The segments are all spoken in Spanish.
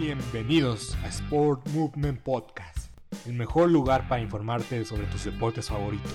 Bienvenidos a Sport Movement Podcast, el mejor lugar para informarte sobre tus deportes favoritos.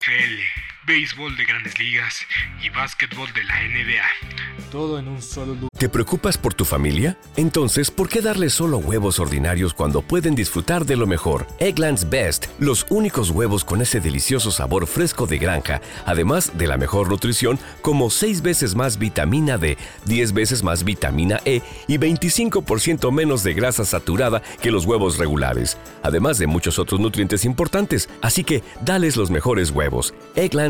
NFL, béisbol de grandes ligas y básquetbol de la NBA. Todo en un solo lugar. ¿Te preocupas por tu familia? Entonces, ¿por qué darles solo huevos ordinarios cuando pueden disfrutar de lo mejor? Egglands Best, los únicos huevos con ese delicioso sabor fresco de granja, además de la mejor nutrición, como 6 veces más vitamina D, 10 veces más vitamina E y 25% menos de grasa saturada que los huevos regulares, además de muchos otros nutrientes importantes. Así que, dales los mejores huevos. Egglands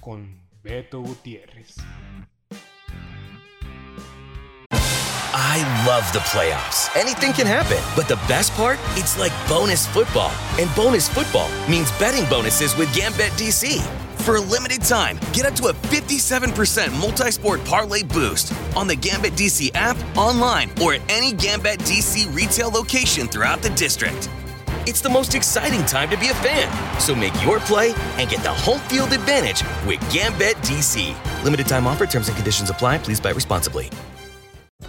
Con Beto Gutiérrez. I love the playoffs. Anything can happen. But the best part? It's like bonus football. And bonus football means betting bonuses with Gambit DC. For a limited time, get up to a 57% multi sport parlay boost on the Gambit DC app, online, or at any Gambit DC retail location throughout the district. It's the most exciting time to be a fan. So make your play and get the home field advantage with Gambit DC. Limited time offer, terms and conditions apply. Please buy responsibly.